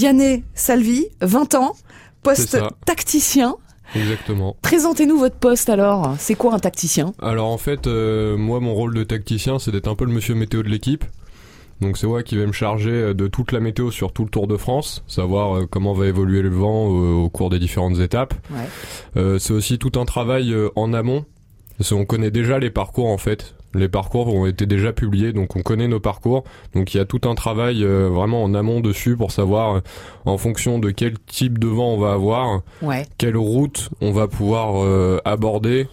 Vianney Salvi, 20 ans, poste tacticien. Exactement. Présentez-nous votre poste alors. C'est quoi un tacticien? Alors en fait, euh, moi mon rôle de tacticien, c'est d'être un peu le monsieur météo de l'équipe. Donc c'est moi qui vais me charger euh, de toute la météo sur tout le Tour de France, savoir euh, comment va évoluer le vent au, cours des différentes étapes. Ouais. c'est aussi tout un travail en amont. Parce qu'on connaît déjà les parcours en fait. Les parcours ont été déjà publiés, donc on connaît nos parcours. Donc il y a tout un travail vraiment en amont dessus pour savoir en fonction de quel type de vent on va avoir, quelle route on va pouvoir aborder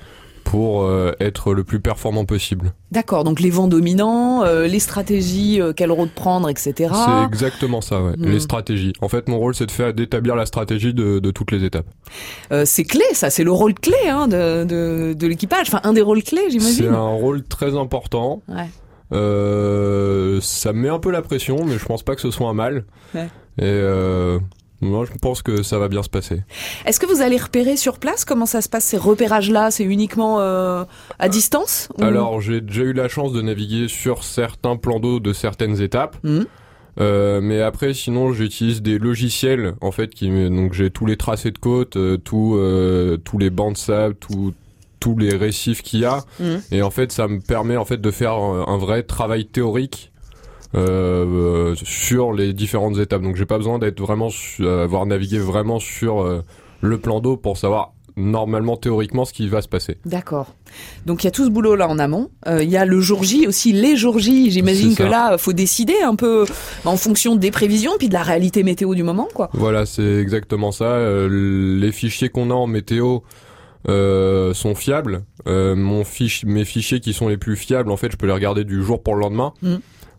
pour euh, être le plus performant possible. D'accord, donc les vents dominants, euh, les stratégies, euh, quelle route prendre, etc. C'est exactement ça, ouais. les hmm. stratégies. En fait, mon rôle, c'est de faire d'établir la stratégie de, de, toutes les étapes. c'est clé, ça, c'est le rôle clé hein, de, de, de l'équipage, enfin un des rôles clés, j'imagine. C'est un rôle très important. Ouais. ça me met un peu la pression, mais je pense pas que ce soit un mal. Ouais. Et moi, je pense que ça va bien se passer. Est-ce que vous allez repérer sur place Comment ça se passe ces repérages-là? C'est uniquement euh, à distance Alors, j'ai déjà eu la chance de naviguer sur certains plans d'eau de certaines étapes. Mmh. Euh, mais après, sinon, j'utilise des logiciels en fait qui donc j'ai tous les tracés de côte, euh, euh, tous les bancs de sable, tous les récifs qu'il y a, mmh. et en fait, ça me permet en fait de faire un vrai travail théorique euh, sur les différentes étapes. Donc j'ai pas besoin d'être vraiment euh, avoir navigué vraiment sur euh, le plan d'eau pour savoir normalement théoriquement ce qui va se passer. D'accord. Donc il y a tout ce boulot là en amont. Il y a le jour J aussi, les jours J. J'imagine que là faut décider un peu en fonction des prévisions puis de la réalité météo du moment quoi. Voilà, c'est exactement ça. les fichiers qu'on a en météo. sont fiables. mon fiche, mes fichiers qui sont les plus fiables, en fait, je peux les regarder du jour pour le lendemain. Mmh.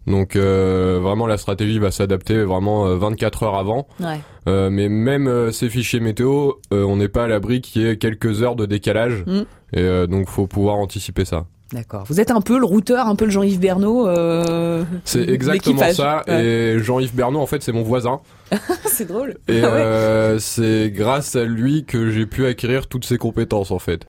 Donc euh, vraiment la stratégie va s'adapter vraiment 24 euh, heures avant. Ouais. Euh, mais même ces fichiers météo, on n'est pas à l'abri qu'il y ait quelques heures de décalage. Mm. Et donc faut pouvoir anticiper ça. D'accord. Vous êtes un peu le routeur, un peu le Jean-Yves Bernot. c'est exactement ça. Et Jean-Yves Bernot, en fait, c'est mon voisin. c'est drôle. Et ah c'est grâce à lui que j'ai pu acquérir toutes ces compétences, en fait.